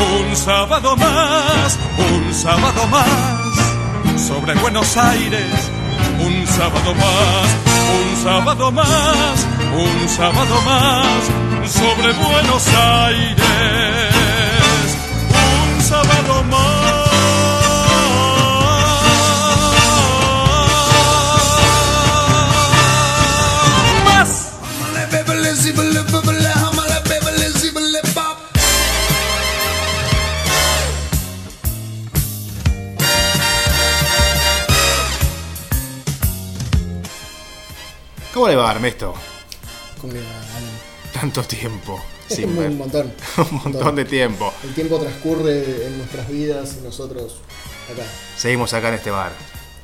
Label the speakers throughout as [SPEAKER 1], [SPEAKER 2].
[SPEAKER 1] Un sábado más, un sábado más, sobre Buenos Aires, un sábado más, un sábado más, un sábado más, sobre Buenos Aires, un sábado más.
[SPEAKER 2] ¿Cómo le va, Ernesto?
[SPEAKER 3] ¿Cómo le va, Alan?
[SPEAKER 2] Tanto tiempo. Sin
[SPEAKER 3] un montón.
[SPEAKER 2] Un montón de tiempo.
[SPEAKER 3] El tiempo transcurre en nuestras vidas y nosotros acá.
[SPEAKER 2] Seguimos acá en este bar.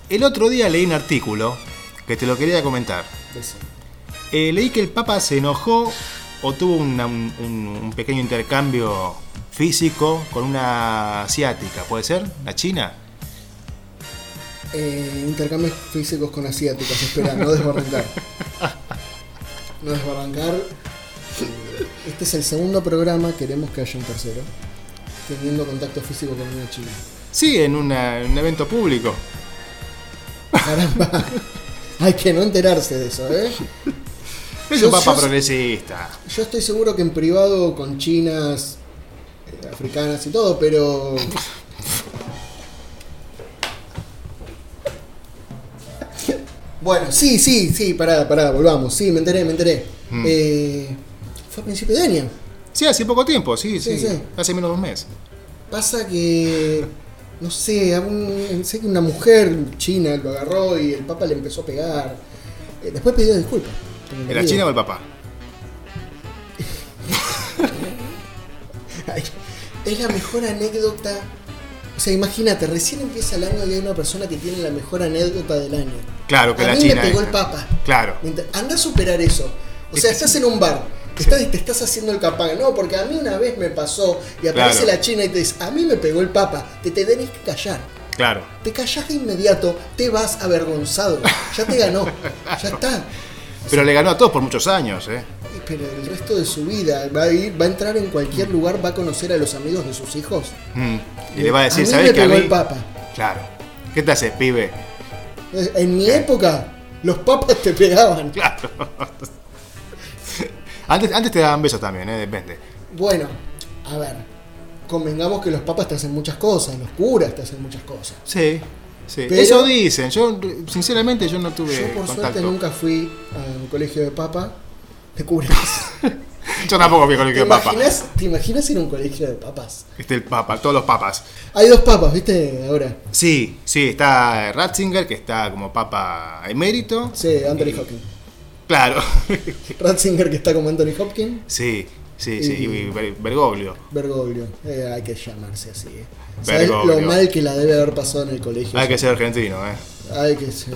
[SPEAKER 2] El otro día leí un artículo que te lo quería comentar. Eh, leí que el Papa se enojó o tuvo una- un, un- un pequeño intercambio físico con una asiática, ¿puede ser? ¿La China?
[SPEAKER 3] Eh, intercambios físicos con asiáticos, espera, no desbarrancar. No desbarrancar. Este es el segundo programa, queremos que haya un tercero. Teniendo contacto físico con una china.
[SPEAKER 2] Sí, en, una- en un evento público.
[SPEAKER 3] Caramba. Hay que no enterarse de eso, ¿eh?
[SPEAKER 2] Es
[SPEAKER 3] Yo-
[SPEAKER 2] un Papa
[SPEAKER 3] yo-
[SPEAKER 2] progresista.
[SPEAKER 3] Yo estoy seguro que en privado con chinas, eh, africanas y todo, pero. Bueno, sí, sí, sí, pará, pará, volvamos. Sí, me enteré, me enteré.
[SPEAKER 2] Mm.
[SPEAKER 3] Eh, fue a principio de año.
[SPEAKER 2] Sí, hace poco tiempo, sí, sí.
[SPEAKER 3] Sí, sí.
[SPEAKER 2] Hace menos de un mes.
[SPEAKER 3] Pasa que. No sé, sé que una mujer china lo agarró y el papa le empezó a pegar. Eh, después pidió disculpas. tengo
[SPEAKER 2] ¿En la
[SPEAKER 3] entendido.
[SPEAKER 2] China o el Papa?
[SPEAKER 3] Ay, Es la mejor anécdota. O sea, imagínate, recién empieza el año y hay una persona que tiene la mejor anécdota del año.
[SPEAKER 2] Claro, que
[SPEAKER 3] a
[SPEAKER 2] la
[SPEAKER 3] mí
[SPEAKER 2] China.
[SPEAKER 3] me pegó el papa.
[SPEAKER 2] Claro.
[SPEAKER 3] Anda a superar eso. O sea, estás en un bar, estás te estás haciendo el capanga. No, porque a mí una vez me pasó y aparece
[SPEAKER 2] Claro.
[SPEAKER 3] la china y te dice, a mí me pegó el papa. Te, te tenés que callar.
[SPEAKER 2] Claro.
[SPEAKER 3] Te callás de inmediato, te vas avergonzado. Ya te ganó. Ya está.
[SPEAKER 2] Pero le ganó a todos por muchos años, ¿eh?
[SPEAKER 3] Pero el resto de su vida va a ir, va a entrar en cualquier lugar, va a conocer a los amigos de sus hijos.
[SPEAKER 2] Mm. Y le va a decir,
[SPEAKER 3] mí
[SPEAKER 2] ¿sabes
[SPEAKER 3] me
[SPEAKER 2] qué? A
[SPEAKER 3] pegó
[SPEAKER 2] mí.
[SPEAKER 3] el papa.
[SPEAKER 2] Claro. ¿Qué te haces, pibe?
[SPEAKER 3] En mi época, los papas te pegaban.
[SPEAKER 2] Claro. antes, antes te daban besos también, ¿eh? Depende.
[SPEAKER 3] Bueno, a ver, convengamos que los papas te hacen muchas cosas, los curas te hacen muchas cosas.
[SPEAKER 2] Sí. Sí.
[SPEAKER 3] Pero-
[SPEAKER 2] Eso dicen. Yo, sinceramente, yo no tuve
[SPEAKER 3] Yo por
[SPEAKER 2] contacto.
[SPEAKER 3] suerte nunca fui a un colegio de papa, de curas.
[SPEAKER 2] Yo tampoco fui con el
[SPEAKER 3] ¿Te
[SPEAKER 2] que papa.
[SPEAKER 3] imaginas, ¿Te imaginas ir a un colegio de papas?
[SPEAKER 2] Este el papa, todos los papas.
[SPEAKER 3] Hay dos papas, ¿viste? Ahora.
[SPEAKER 2] Sí, sí, está Ratzinger, que está como papa emérito.
[SPEAKER 3] Sí, Anthony
[SPEAKER 2] Y-
[SPEAKER 3] Hopkins.
[SPEAKER 2] Claro.
[SPEAKER 3] Ratzinger que está como Anthony Hopkins.
[SPEAKER 2] sí, sí, sí.
[SPEAKER 3] Y-
[SPEAKER 2] Y Ber- Bergoglio.
[SPEAKER 3] Bergoglio. Eh, hay que llamarse así. ¿eh? ¿Sabes lo mal que la debe haber pasado en el colegio?
[SPEAKER 2] Hay que ser argentino, ¿eh?
[SPEAKER 3] Hay que ser.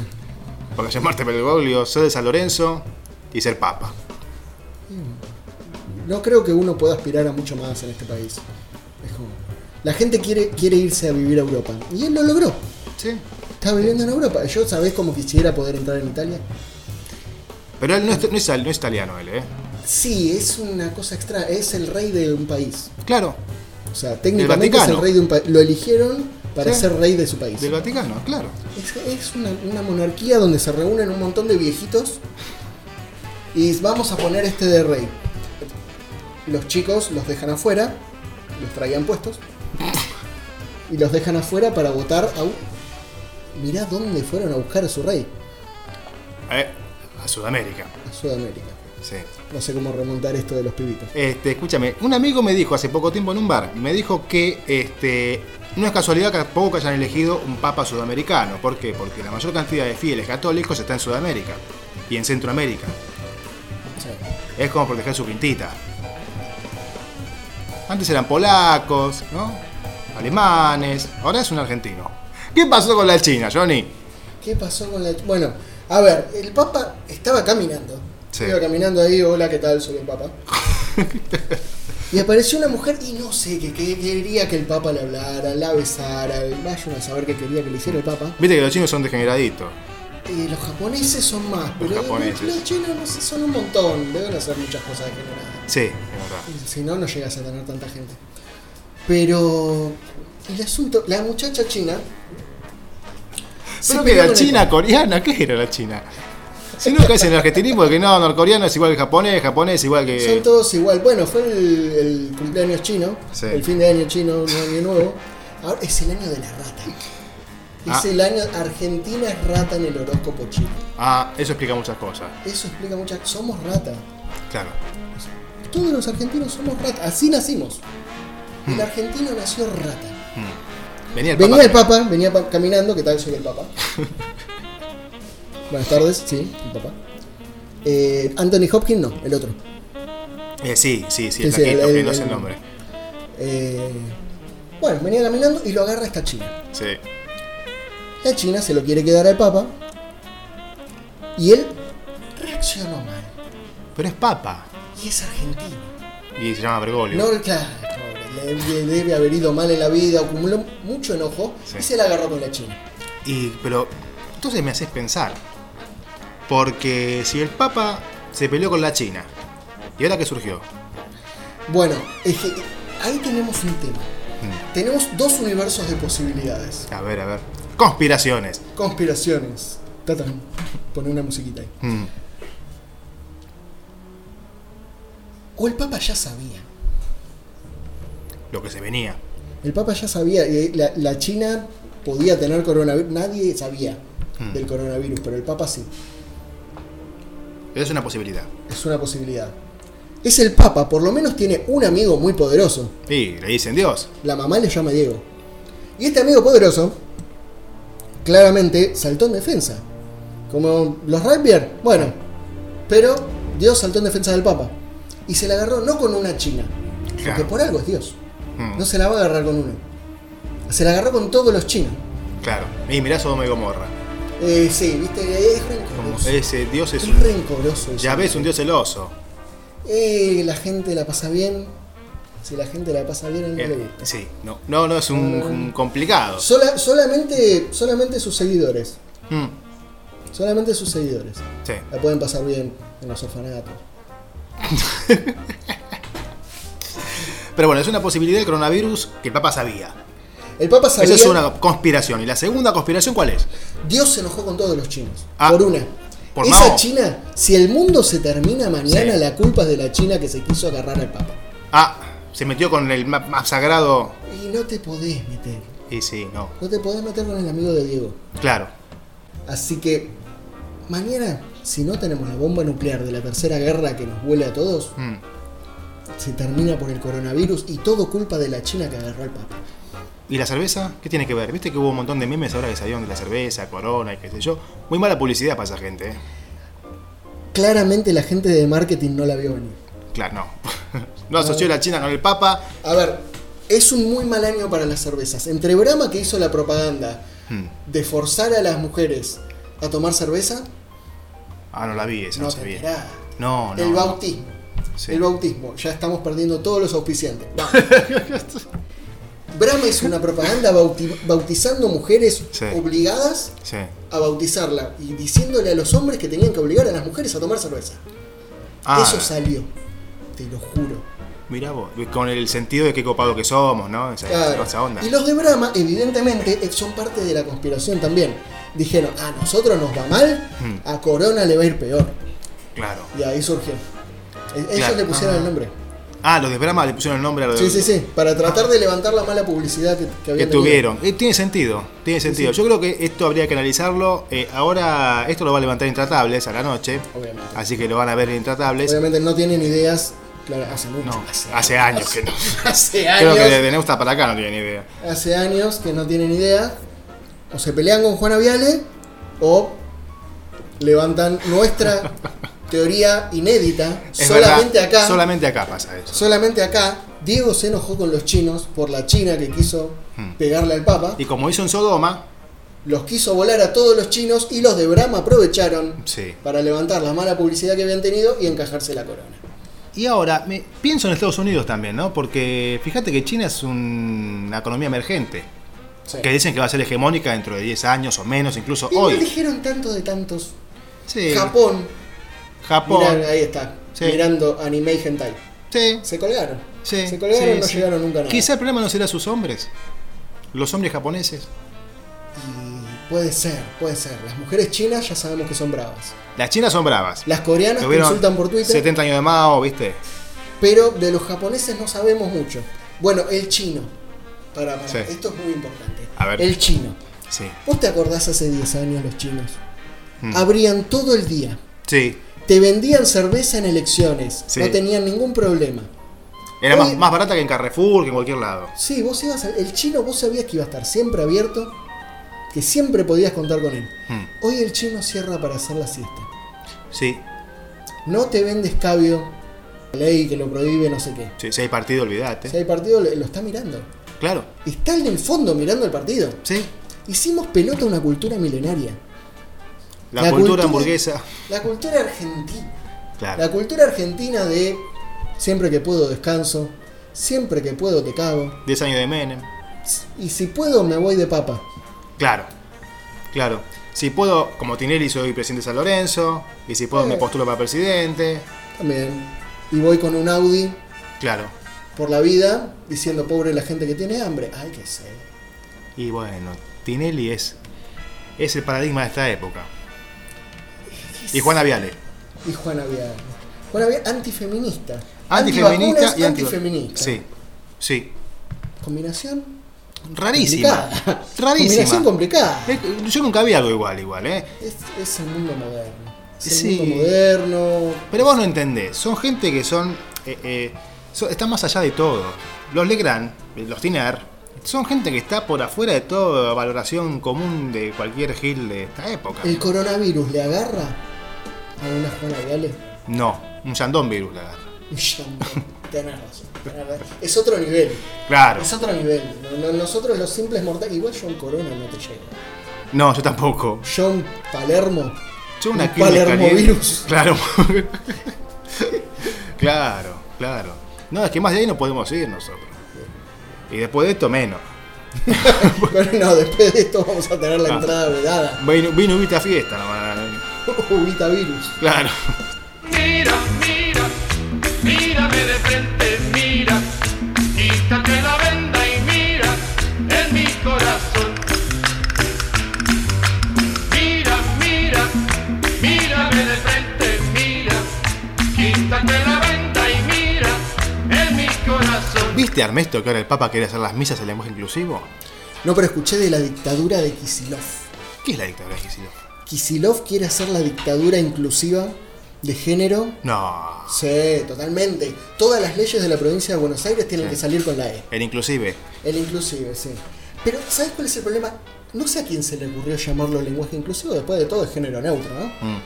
[SPEAKER 2] Porque llamarte Bergoglio, ser de San Lorenzo y ser papa.
[SPEAKER 3] No creo que uno pueda aspirar a mucho más en este país. Es como- La gente quiere, quiere irse a vivir a Europa. Y él lo logró.
[SPEAKER 2] Sí.
[SPEAKER 3] Está viviendo en Europa. Yo, ¿sabés cómo quisiera poder entrar en Italia?
[SPEAKER 2] Pero él no es, no es, no es italiano, él, ¿eh?
[SPEAKER 3] Sí, es una cosa extra. Es el rey de un país.
[SPEAKER 2] Claro,
[SPEAKER 3] O sea, técnicamente es el rey de un país. Lo eligieron para
[SPEAKER 2] Sí.
[SPEAKER 3] ser rey de su país.
[SPEAKER 2] del Vaticano, claro.
[SPEAKER 3] Es, es una, una monarquía donde se reúnen un montón de viejitos y vamos a poner este de rey. Los chicos los dejan afuera, los traían puestos y los dejan afuera para votar a... un- Mirá dónde fueron a buscar a su rey,
[SPEAKER 2] Eh, a Sudamérica.
[SPEAKER 3] a Sudamérica.
[SPEAKER 2] Sí.
[SPEAKER 3] No sé cómo remontar esto de los pibitos.
[SPEAKER 2] Este, escúchame, un amigo me dijo hace poco tiempo en un bar, me dijo que este, no es casualidad que poco hayan elegido un papa sudamericano. ¿Por qué? Porque la mayor cantidad de fieles católicos está en Sudamérica y en Centroamérica.
[SPEAKER 3] Sea,
[SPEAKER 2] Es como proteger su quintita. Antes eran polacos, ¿no? Alemanes, ahora es un argentino. ¿Qué pasó con la China, Johnny?
[SPEAKER 3] ¿Qué pasó con la.? Bueno, a ver, el Papa estaba caminando.
[SPEAKER 2] Sí.
[SPEAKER 3] Iba caminando ahí, hola, ¿qué tal? Soy el Papa. y apareció una mujer y no sé, que, que quería que el Papa le hablara, la besara. Vayan a saber qué quería que le hiciera el Papa.
[SPEAKER 2] Viste que los chinos son degeneraditos.
[SPEAKER 3] Los japoneses son más, pero
[SPEAKER 2] japoneses.
[SPEAKER 3] los chinos no sé, son un montón. Deben hacer muchas cosas degeneradas.
[SPEAKER 2] Sí, es verdad.
[SPEAKER 3] Si no, no llegas a tener tanta gente. Pero el asunto, la muchacha china.
[SPEAKER 2] ¿Pero
[SPEAKER 3] el
[SPEAKER 2] china, coreana? ¿Qué era la china? Si no caes en el argentinismo, que no, norcoreano es igual que japonés, japonés igual que.
[SPEAKER 3] Son todos igual. Bueno, fue el, el cumpleaños chino,
[SPEAKER 2] Sí.
[SPEAKER 3] el fin de año chino, un año nuevo. Ahora es el año de la rata. Es
[SPEAKER 2] Ah.
[SPEAKER 3] el año Argentina es rata en el horóscopo chino.
[SPEAKER 2] Ah, eso explica muchas cosas.
[SPEAKER 3] Eso explica muchas. Somos rata.
[SPEAKER 2] Claro.
[SPEAKER 3] Todos los argentinos somos rata. Así nacimos.
[SPEAKER 2] Hmm.
[SPEAKER 3] El argentino nació rata.
[SPEAKER 2] Venía el
[SPEAKER 3] Venía
[SPEAKER 2] Papa.
[SPEAKER 3] el Papa, venía pa- caminando, ¿qué tal? Soy el Papa. Buenas tardes, sí, el Papa. Eh, Anthony Hopkins, no, el otro.
[SPEAKER 2] Eh, sí, sí, sí, el
[SPEAKER 3] sí,
[SPEAKER 2] flaquito,
[SPEAKER 3] el-
[SPEAKER 2] que
[SPEAKER 3] el-
[SPEAKER 2] no sé el
[SPEAKER 3] el-
[SPEAKER 2] nombre.
[SPEAKER 3] Eh, bueno, venía caminando y lo agarra esta china.
[SPEAKER 2] Sí.
[SPEAKER 3] La china se lo quiere quedar al Papa. Y él reaccionó mal.
[SPEAKER 2] Pero es Papa.
[SPEAKER 3] Y es argentino.
[SPEAKER 2] Y se llama Bergoglio.
[SPEAKER 3] No, claro, le, le debe haber ido mal en la vida, acumuló mucho enojo
[SPEAKER 2] Sí.
[SPEAKER 3] y se la agarró con la china.
[SPEAKER 2] Y, pero, entonces me haces pensar. Porque si el Papa se peleó con la China, ¿y ahora qué surgió?
[SPEAKER 3] Bueno, es que ahí tenemos un tema.
[SPEAKER 2] Mm.
[SPEAKER 3] Tenemos dos universos de posibilidades.
[SPEAKER 2] A ver, a ver. Conspiraciones.
[SPEAKER 3] Conspiraciones. Tatán. Pone una musiquita ahí.
[SPEAKER 2] Mm.
[SPEAKER 3] O el Papa ya sabía.
[SPEAKER 2] Lo que se venía.
[SPEAKER 3] El Papa ya sabía. La, la China podía tener coronavirus. Nadie sabía
[SPEAKER 2] Hmm.
[SPEAKER 3] del coronavirus, pero el Papa sí.
[SPEAKER 2] Es una posibilidad.
[SPEAKER 3] Es una posibilidad. Es el Papa, por lo menos tiene un amigo muy poderoso.
[SPEAKER 2] Sí, le dicen Dios.
[SPEAKER 3] La mamá le llama Diego. Y este amigo poderoso, claramente, saltó en defensa. Como los Rapier, bueno. Pero Dios saltó en defensa del Papa. Y se la agarró no con una china. Porque
[SPEAKER 2] Claro.
[SPEAKER 3] por algo es Dios.
[SPEAKER 2] Mm,
[SPEAKER 3] No se la va a agarrar con uno. Se la agarró con todos los chinos.
[SPEAKER 2] Claro. Y mirá Sodoma y Gomorra.
[SPEAKER 3] Eh, sí, viste, es rencoroso.
[SPEAKER 2] ese Dios es
[SPEAKER 3] Es
[SPEAKER 2] un.
[SPEAKER 3] rencoroso.
[SPEAKER 2] Ya ves, un Dios celoso.
[SPEAKER 3] Eh, la gente la pasa bien. Si la gente la pasa bien, no le
[SPEAKER 2] Eh,
[SPEAKER 3] gusta.
[SPEAKER 2] sí, no, no, no es un, complicado.
[SPEAKER 3] Sola- solamente, solamente sus seguidores.
[SPEAKER 2] Mm,
[SPEAKER 3] Solamente sus seguidores.
[SPEAKER 2] sí.
[SPEAKER 3] La pueden pasar bien en los orfanatos.
[SPEAKER 2] Pero bueno, es una posibilidad del coronavirus que el Papa sabía.
[SPEAKER 3] El Papa sabía.
[SPEAKER 2] Esa es una conspiración. ¿Y la segunda conspiración cuál es?
[SPEAKER 3] Dios se enojó con todos los chinos.
[SPEAKER 2] Ah,
[SPEAKER 3] por una.
[SPEAKER 2] por
[SPEAKER 3] Esa
[SPEAKER 2] Mao.
[SPEAKER 3] China, si el mundo se termina mañana,
[SPEAKER 2] Sí.
[SPEAKER 3] la culpa es de la China que se quiso agarrar al Papa.
[SPEAKER 2] Ah, se metió con el más, más sagrado.
[SPEAKER 3] Y no te podés meter.
[SPEAKER 2] Y sí, no.
[SPEAKER 3] No te podés meter con el amigo de Diego.
[SPEAKER 2] Claro.
[SPEAKER 3] Así que mañana, si no tenemos la bomba nuclear de la tercera guerra que nos vuele a todos,
[SPEAKER 2] Mm.
[SPEAKER 3] se termina por el coronavirus y todo culpa de la China que agarró al Papa.
[SPEAKER 2] ¿Y la cerveza? ¿Qué tiene que ver? Viste que hubo un montón de memes ahora que salieron de la cerveza, corona y qué sé yo. Muy mala publicidad para esa gente, ¿eh?
[SPEAKER 3] Claramente la gente de marketing no la vio venir.
[SPEAKER 2] Claro, no. no asoció la China con el Papa.
[SPEAKER 3] A ver, es un muy mal año para las cervezas. Entre Brahma que hizo la propaganda
[SPEAKER 2] Mm.
[SPEAKER 3] de forzar a las mujeres a tomar cerveza,
[SPEAKER 2] Ah, no la vi, esa no,
[SPEAKER 3] no enterás.
[SPEAKER 2] No, no.
[SPEAKER 3] El
[SPEAKER 2] no.
[SPEAKER 3] bautismo.
[SPEAKER 2] Sí.
[SPEAKER 3] El bautismo. Ya estamos perdiendo todos los auspiciantes. Brahma hizo una propaganda bauti- bautizando mujeres
[SPEAKER 2] Sí.
[SPEAKER 3] obligadas
[SPEAKER 2] Sí.
[SPEAKER 3] a bautizarla y diciéndole a los hombres que tenían que obligar a las mujeres a tomar cerveza.
[SPEAKER 2] Ah,
[SPEAKER 3] Eso salió. Te lo juro.
[SPEAKER 2] Mirá vos, con el sentido de qué copado que somos, ¿no? Esa,
[SPEAKER 3] Claro.
[SPEAKER 2] esa onda.
[SPEAKER 3] Y los de Brahma, evidentemente, son parte de la conspiración también. Dijeron, a nosotros nos va mal,
[SPEAKER 2] Hmm.
[SPEAKER 3] a Corona le va a ir peor.
[SPEAKER 2] Claro.
[SPEAKER 3] Y ahí surgió. E- Ellos
[SPEAKER 2] Claro.
[SPEAKER 3] le pusieron
[SPEAKER 2] Ah.
[SPEAKER 3] el nombre.
[SPEAKER 2] Ah, los de Brahma le pusieron el nombre a los de-
[SPEAKER 3] Sí, sí, sí. Para tratar de levantar la mala publicidad que, que
[SPEAKER 2] que tuvieron. Eh, tiene sentido, tiene sentido.
[SPEAKER 3] sí.
[SPEAKER 2] Yo creo que esto habría que analizarlo. Eh, ahora, esto lo va a levantar Intratables a la noche.
[SPEAKER 3] Obviamente.
[SPEAKER 2] Así que lo van a ver en Intratables.
[SPEAKER 3] Obviamente no tienen ideas. Claro, hace mucho.
[SPEAKER 2] No, hace años que no.
[SPEAKER 3] Hace
[SPEAKER 2] Creo
[SPEAKER 3] años.
[SPEAKER 2] que de Neusta para acá no tienen idea.
[SPEAKER 3] Hace años que no tienen idea. O se pelean con Juana Viale o levantan nuestra teoría inédita.
[SPEAKER 2] Es
[SPEAKER 3] solamente
[SPEAKER 2] verdad,
[SPEAKER 3] acá.
[SPEAKER 2] Solamente acá pasa eso.
[SPEAKER 3] Solamente acá, Diego se enojó con los chinos por la China que quiso
[SPEAKER 2] Hmm.
[SPEAKER 3] pegarle al Papa.
[SPEAKER 2] Y como hizo en Sodoma,
[SPEAKER 3] Los quiso volar a todos los chinos y los de Brahma aprovecharon
[SPEAKER 2] sí.
[SPEAKER 3] para levantar la mala publicidad que habían tenido y encajarse la corona.
[SPEAKER 2] Y ahora, me, pienso en Estados Unidos también, ¿no? Porque fíjate que China es un- una economía emergente.
[SPEAKER 3] Sí.
[SPEAKER 2] Que dicen que va a ser hegemónica dentro de 10 años o menos, incluso
[SPEAKER 3] Y no
[SPEAKER 2] hoy.
[SPEAKER 3] dijeron tanto de tantos.
[SPEAKER 2] Sí.
[SPEAKER 3] Japón,
[SPEAKER 2] Japón.
[SPEAKER 3] mirá, ahí está,
[SPEAKER 2] Sí.
[SPEAKER 3] mirando anime y hentai.
[SPEAKER 2] Sí.
[SPEAKER 3] Se colgaron.
[SPEAKER 2] Sí,
[SPEAKER 3] Se colgaron,
[SPEAKER 2] sí,
[SPEAKER 3] no llegaron nunca a nada.
[SPEAKER 2] Quizá el problema no será sus hombres. Los hombres japoneses.
[SPEAKER 3] Y puede ser, puede ser. Las mujeres chinas ya sabemos que son bravas.
[SPEAKER 2] Las chinas son bravas.
[SPEAKER 3] Las coreanas
[SPEAKER 2] Tuvieron
[SPEAKER 3] insultan por Twitter,
[SPEAKER 2] 70 años de Mao, ¿viste?
[SPEAKER 3] pero de los japoneses no sabemos mucho. Bueno, el chino. Para, para.
[SPEAKER 2] Sí.
[SPEAKER 3] Esto es muy importante.
[SPEAKER 2] A ver.
[SPEAKER 3] El chino.
[SPEAKER 2] Sí.
[SPEAKER 3] ¿Vos te acordás hace 10 años los chinos?
[SPEAKER 2] Mm.
[SPEAKER 3] Abrían todo el día.
[SPEAKER 2] Sí.
[SPEAKER 3] Te vendían cerveza en elecciones.
[SPEAKER 2] Sí.
[SPEAKER 3] No tenían ningún problema.
[SPEAKER 2] Era
[SPEAKER 3] Hoy-
[SPEAKER 2] más, más barata que en Carrefour, que en cualquier lado.
[SPEAKER 3] Sí, vos ibas a- El chino, vos sabías que iba a estar siempre abierto. Que siempre podías contar con él.
[SPEAKER 2] Mm.
[SPEAKER 3] Hoy el chino cierra para hacer la siesta.
[SPEAKER 2] Sí.
[SPEAKER 3] No te vende escabio. Ley que lo prohíbe, no sé qué.
[SPEAKER 2] sí. Si hay partido, olvídate.
[SPEAKER 3] Si hay partido, lo está mirando.
[SPEAKER 2] Claro.
[SPEAKER 3] Está en el fondo mirando el partido.
[SPEAKER 2] Sí.
[SPEAKER 3] Hicimos pelota una cultura milenaria.
[SPEAKER 2] La,
[SPEAKER 3] La
[SPEAKER 2] cultura,
[SPEAKER 3] cultura-
[SPEAKER 2] hamburguesa.
[SPEAKER 3] La cultura argentina.
[SPEAKER 2] Claro.
[SPEAKER 3] La cultura argentina de siempre que puedo descanso, siempre que puedo te cago,
[SPEAKER 2] 10 años de Menem.
[SPEAKER 3] y si puedo me voy de papa.
[SPEAKER 2] Claro. Claro. Si puedo, como Tinelli, soy presidente de San Lorenzo. Y si puedo,
[SPEAKER 3] Eh.
[SPEAKER 2] me postulo para presidente.
[SPEAKER 3] También. Y voy con un Audi
[SPEAKER 2] Claro.
[SPEAKER 3] Por la vida diciendo pobre la gente que tiene hambre. Ay, qué sé.
[SPEAKER 2] Y bueno, Tinelli es, es el paradigma de esta época. Y Juana Viale.
[SPEAKER 3] Y Juana Vial. Juana Vial, antifeminista.
[SPEAKER 2] Antifeminista y anti
[SPEAKER 3] antifeminista.
[SPEAKER 2] Sí. Sí.
[SPEAKER 3] Combinación
[SPEAKER 2] Rarísima.
[SPEAKER 3] complicada. Combinación
[SPEAKER 2] Rarísima.
[SPEAKER 3] complicada.
[SPEAKER 2] Yo nunca vi algo igual, igual, ¿eh?
[SPEAKER 3] Es, es el mundo moderno. Es el
[SPEAKER 2] Sí.
[SPEAKER 3] mundo moderno.
[SPEAKER 2] Pero vos no entendés. Son gente que son. eh, eh, están más allá de todo. Los Legrand, eh, los Tiner, son gente que está por afuera de toda valoración común de cualquier gil de esta época.
[SPEAKER 3] ¿El coronavirus le agarra a una Juana Viale?
[SPEAKER 2] No, un Shandong virus, la verdad.
[SPEAKER 3] Tenés razón, tenés razón. Es otro nivel.
[SPEAKER 2] Claro.
[SPEAKER 3] Es otro nivel. No- no- Nosotros los simples mortales. Igual John Corona no te llega.
[SPEAKER 2] No, yo tampoco.
[SPEAKER 3] John Palermo.
[SPEAKER 2] Yo una
[SPEAKER 3] Un
[SPEAKER 2] caliente-
[SPEAKER 3] Palermovirus.
[SPEAKER 2] Claro. claro, claro. No, es que más de ahí no podemos ir nosotros. Y después de esto, menos.
[SPEAKER 3] Pero no, después de esto vamos a tener la
[SPEAKER 2] Ah.
[SPEAKER 3] entrada vedada.
[SPEAKER 2] Vino, vino viste a fiesta nomás.
[SPEAKER 3] Ubita virus.
[SPEAKER 2] Claro.
[SPEAKER 4] Mira, mira, mírame de frente, mira, quítate la
[SPEAKER 2] ¿Viste Ernesto que ahora el Papa quiere hacer las misas en lenguaje inclusivo?
[SPEAKER 3] No, pero escuché de la dictadura de Kisilov.
[SPEAKER 2] ¿Qué es la dictadura de Kicillof?
[SPEAKER 3] Kisilov quiere hacer la dictadura inclusiva de género.
[SPEAKER 2] No.
[SPEAKER 3] Sí, totalmente. Todas las leyes de la provincia de Buenos Aires tienen
[SPEAKER 2] Sí.
[SPEAKER 3] que salir con la E.
[SPEAKER 2] El inclusive.
[SPEAKER 3] El inclusive, sí. Pero, ¿sabes cuál es el problema? No sé a quién se le ocurrió llamarlo lenguaje inclusivo, después de todo es género neutro, ¿no?
[SPEAKER 2] Mm.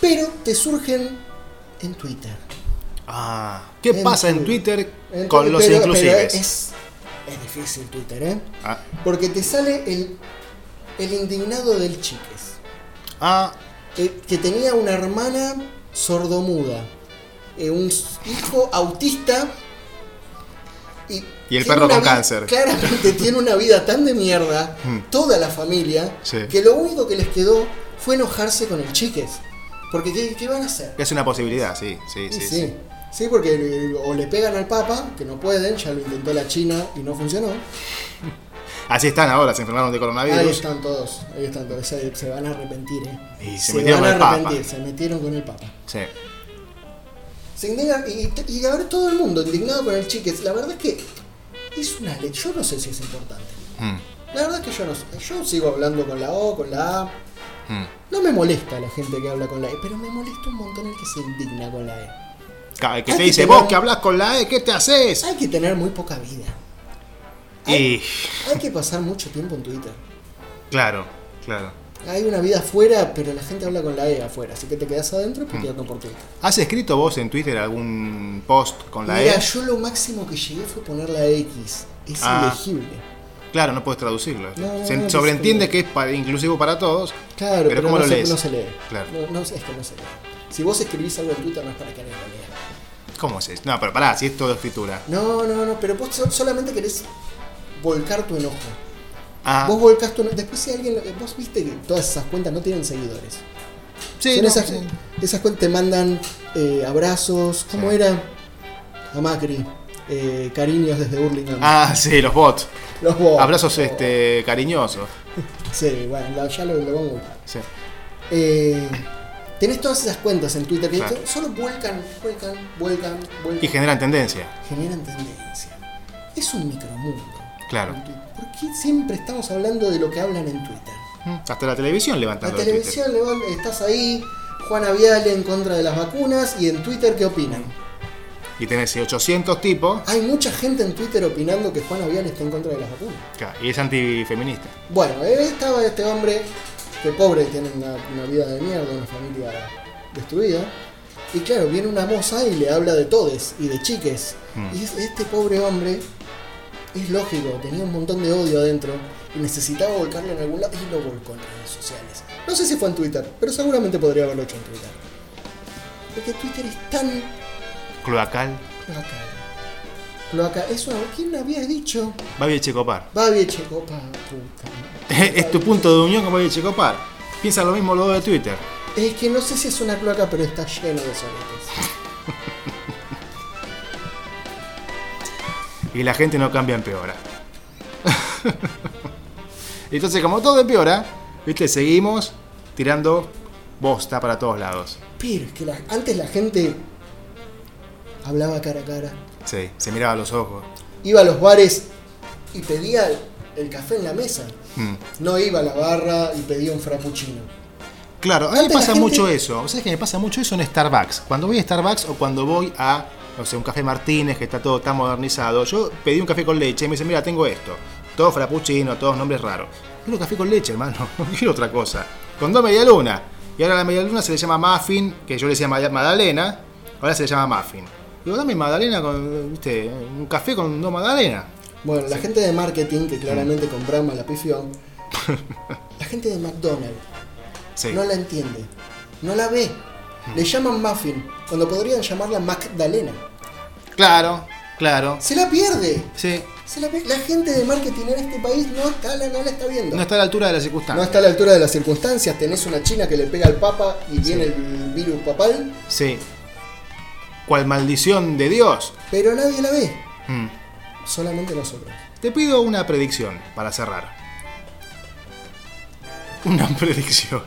[SPEAKER 3] Pero te surgen en Twitter.
[SPEAKER 2] Ah. ¿Qué
[SPEAKER 3] En
[SPEAKER 2] pasa en
[SPEAKER 3] Twitter. En
[SPEAKER 2] con los
[SPEAKER 3] pero-
[SPEAKER 2] inclusives?
[SPEAKER 3] pero es, es difícil Twitter, ¿eh?
[SPEAKER 2] Ah.
[SPEAKER 3] Porque te sale el, el indignado del chiques.
[SPEAKER 2] Ah,
[SPEAKER 3] que tenía una hermana sordomuda, eh, un hijo autista y,
[SPEAKER 2] Y el perro con
[SPEAKER 3] vida-
[SPEAKER 2] cáncer.
[SPEAKER 3] Claramente tiene una vida tan de mierda,
[SPEAKER 2] Hmm.
[SPEAKER 3] toda la familia,
[SPEAKER 2] Sí.
[SPEAKER 3] que lo único que les quedó fue enojarse con el chiques. Porque ¿qué, qué van a hacer?
[SPEAKER 2] es una posibilidad, sí, sí,
[SPEAKER 3] Y
[SPEAKER 2] sí.
[SPEAKER 3] sí,
[SPEAKER 2] sí.
[SPEAKER 3] Sí, porque o le pegan al Papa, que no pueden, ya lo intentó la China y no funcionó.
[SPEAKER 2] Así están ahora, se enfermaron de
[SPEAKER 3] Ahí
[SPEAKER 2] coronavirus.
[SPEAKER 3] están todos, ahí están todos, se, se van a arrepentir, eh.
[SPEAKER 2] Y se
[SPEAKER 3] se
[SPEAKER 2] metieron
[SPEAKER 3] van a
[SPEAKER 2] con el Papa.
[SPEAKER 3] arrepentir, se metieron con el Papa.
[SPEAKER 2] Sí.
[SPEAKER 3] Se indignan y, y ahora todo el mundo indignado con el chiques. La verdad es que es una ley. Yo no sé si es importante.
[SPEAKER 2] Mm,
[SPEAKER 3] La verdad es que yo no sé. Yo sigo hablando con la O, con la A.
[SPEAKER 2] mm.
[SPEAKER 3] No me molesta la gente que habla con la E, pero me molesta un montón el que se indigna con la E.
[SPEAKER 2] Que
[SPEAKER 3] Hay
[SPEAKER 2] te dice,
[SPEAKER 3] tener-
[SPEAKER 2] vos que hablas con la E, ¿qué te haces?
[SPEAKER 3] Hay que tener muy poca vida.
[SPEAKER 2] Y.
[SPEAKER 3] Hay que pasar mucho tiempo en Twitter.
[SPEAKER 2] Claro, claro.
[SPEAKER 3] Hay una vida afuera, pero la gente habla con la E afuera. Así que te quedas adentro y puteando por Twitter.
[SPEAKER 2] ¿Has escrito vos en Twitter algún post con la
[SPEAKER 3] Mira,
[SPEAKER 2] E?
[SPEAKER 3] yo lo máximo que llegué fue poner la X. Es
[SPEAKER 2] Ah.
[SPEAKER 3] ilegible.
[SPEAKER 2] Claro, no puedes traducirlo.
[SPEAKER 3] No,
[SPEAKER 2] se
[SPEAKER 3] no,
[SPEAKER 2] sobreentiende que es para- inclusivo para todos.
[SPEAKER 3] Claro, pero,
[SPEAKER 2] ¿cómo
[SPEAKER 3] no, se,
[SPEAKER 2] lees?
[SPEAKER 3] no se lee.
[SPEAKER 2] Claro.
[SPEAKER 3] No, no, es que no se lee. Si vos escribís algo en Twitter no es para que alguien lo lea.
[SPEAKER 2] ¿Cómo es eso? No, pero pará, si es todo escritura.
[SPEAKER 3] No, no, no, pero vos so- solamente querés volcar tu enojo.
[SPEAKER 2] Ah,
[SPEAKER 3] Vos volcás tu enojo. Después si alguien... Vos viste que todas esas cuentas no tienen seguidores.
[SPEAKER 2] sí,
[SPEAKER 3] Son
[SPEAKER 2] no,
[SPEAKER 3] esas,
[SPEAKER 2] sí.
[SPEAKER 3] esas cuentas te mandan eh, abrazos. ¿Cómo
[SPEAKER 2] Sí.
[SPEAKER 3] era? A Macri. eh, cariños desde Burlingame.
[SPEAKER 2] Ah, sí, los bots.
[SPEAKER 3] Los bots.
[SPEAKER 2] Abrazos este, cariñosos.
[SPEAKER 3] Sí, bueno, ya lo, lo vamos a buscar.
[SPEAKER 2] Sí.
[SPEAKER 3] Eh, tenés todas esas cuentas en Twitter que
[SPEAKER 2] Claro.
[SPEAKER 3] solo vuelcan, vuelcan, vuelcan, vuelcan.
[SPEAKER 2] Y generan tendencia.
[SPEAKER 3] generan tendencia. Es un micromundo.
[SPEAKER 2] Claro.
[SPEAKER 3] ¿Por qué siempre estamos hablando de lo que hablan en Twitter?
[SPEAKER 2] Mm, Hasta la televisión
[SPEAKER 3] La
[SPEAKER 2] levantando el Twitter.
[SPEAKER 3] televisión, levanta- estás ahí, Juana Viale en contra de las vacunas y en Twitter, ¿qué opinan?
[SPEAKER 2] Y tenés 800 tipos.
[SPEAKER 3] Hay mucha gente en Twitter opinando que Juana Viale está en contra de las vacunas.
[SPEAKER 2] claro, Y es antifeminista.
[SPEAKER 3] Bueno, eh, estaba este hombre, que pobre, tiene una, una vida de mierda, una familia destruida. Y claro, viene una moza y le habla de todes y de chiques.
[SPEAKER 2] Mm.
[SPEAKER 3] Y es- este pobre hombre, es lógico, tenía un montón de odio adentro y necesitaba volcarlo en algún lado y lo volcó en redes sociales. No sé si fue en Twitter, pero seguramente podría haberlo hecho en Twitter. Porque Twitter es tan
[SPEAKER 2] Cloacal.
[SPEAKER 3] cloacal. Cloaca, eso, ¿quién había dicho?
[SPEAKER 2] Babi Checopar.
[SPEAKER 3] Babi Echecopa, puta. madre.
[SPEAKER 2] es tu punto de unión con Babi Checopar. Piensa lo mismo luego de Twitter.
[SPEAKER 3] Es que no sé si es una cloaca, pero está lleno de soletes.
[SPEAKER 2] Y la gente no cambia, empeora. Entonces, como todo empeora, ¿viste? Seguimos tirando bosta para todos lados.
[SPEAKER 3] Pero es que la- antes la gente hablaba cara a cara,
[SPEAKER 2] Sí, se miraba a los ojos.
[SPEAKER 3] iba a los bares y pedía el, café en la mesa.
[SPEAKER 2] Mm.
[SPEAKER 3] No iba a la barra y pedía un frappuccino.
[SPEAKER 2] Claro, a mí me pasa
[SPEAKER 3] gente-
[SPEAKER 2] mucho eso. ¿Sabes que me pasa mucho eso en Starbucks? Cuando voy a Starbucks o cuando voy a, no sé, un café Martínez que está todo tan modernizado, yo pedí un café con leche y me dicen, mira, tengo esto. Todo frappuccino, todos nombres raros. Quiero café con leche, hermano. No quiero otra cosa. Con dos media luna. Y ahora la media luna se le llama muffin, que yo le decía ma- magdalena. Ahora se le llama muffin. Digo, dame magdalena con, viste, un café con dos magdalenas.
[SPEAKER 3] Bueno, la gente de marketing, que claramente con Brahma la pifió, la gente de McDonald's
[SPEAKER 2] Sí.
[SPEAKER 3] no la entiende, no la ve. Le llaman muffin, cuando podrían llamarla Magdalena.
[SPEAKER 2] Claro, claro.
[SPEAKER 3] Se la pierde.
[SPEAKER 2] Sí.
[SPEAKER 3] Se la, la gente de marketing en este país no, está, la- no la está viendo.
[SPEAKER 2] No está a la altura de las
[SPEAKER 3] No
[SPEAKER 2] circunstancias.
[SPEAKER 3] está a la altura de las circunstancias. Tenés una china que le pega al papa y viene el virus papal,
[SPEAKER 2] Sí. Cual maldición de Dios.
[SPEAKER 3] pero nadie la ve.
[SPEAKER 2] Mm.
[SPEAKER 3] Solamente nosotros.
[SPEAKER 2] Te pido una predicción para cerrar. Una predicción.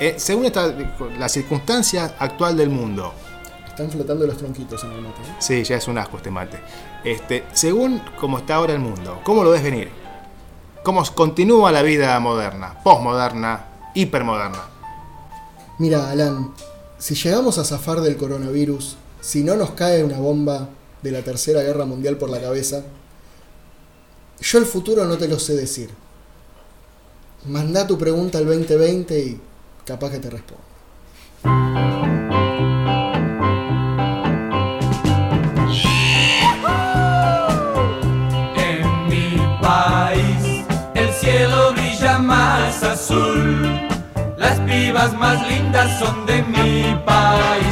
[SPEAKER 2] Eh, según esta, la circunstancia actual del mundo,
[SPEAKER 3] Están flotando los tronquitos en el mate. ¿eh?
[SPEAKER 2] sí, ya es un asco este mate. Este, según cómo está ahora el mundo, ¿cómo lo ves venir? ¿Cómo continúa la vida moderna, posmoderna, hipermoderna?
[SPEAKER 3] Mira, Alan, si llegamos a zafar del coronavirus, si no nos cae una bomba de la Tercera Guerra Mundial por la cabeza, yo el futuro no te lo sé decir. Manda tu pregunta al 2020 y capaz que te respondo.
[SPEAKER 5] Las pibas más lindas son de mi país.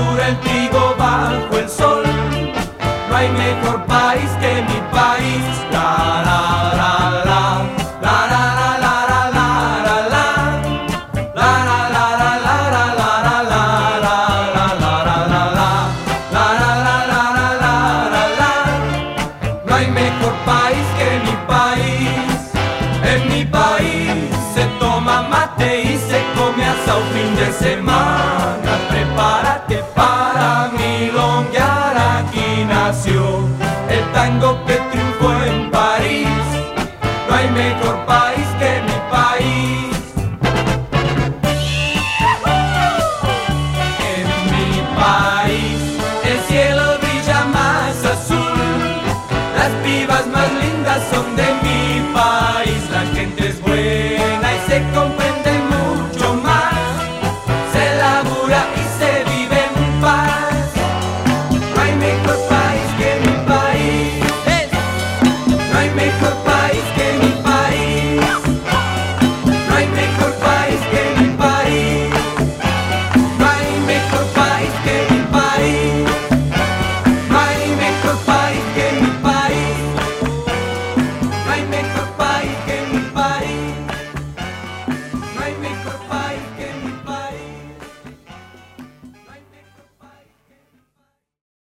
[SPEAKER 5] Madura el trigo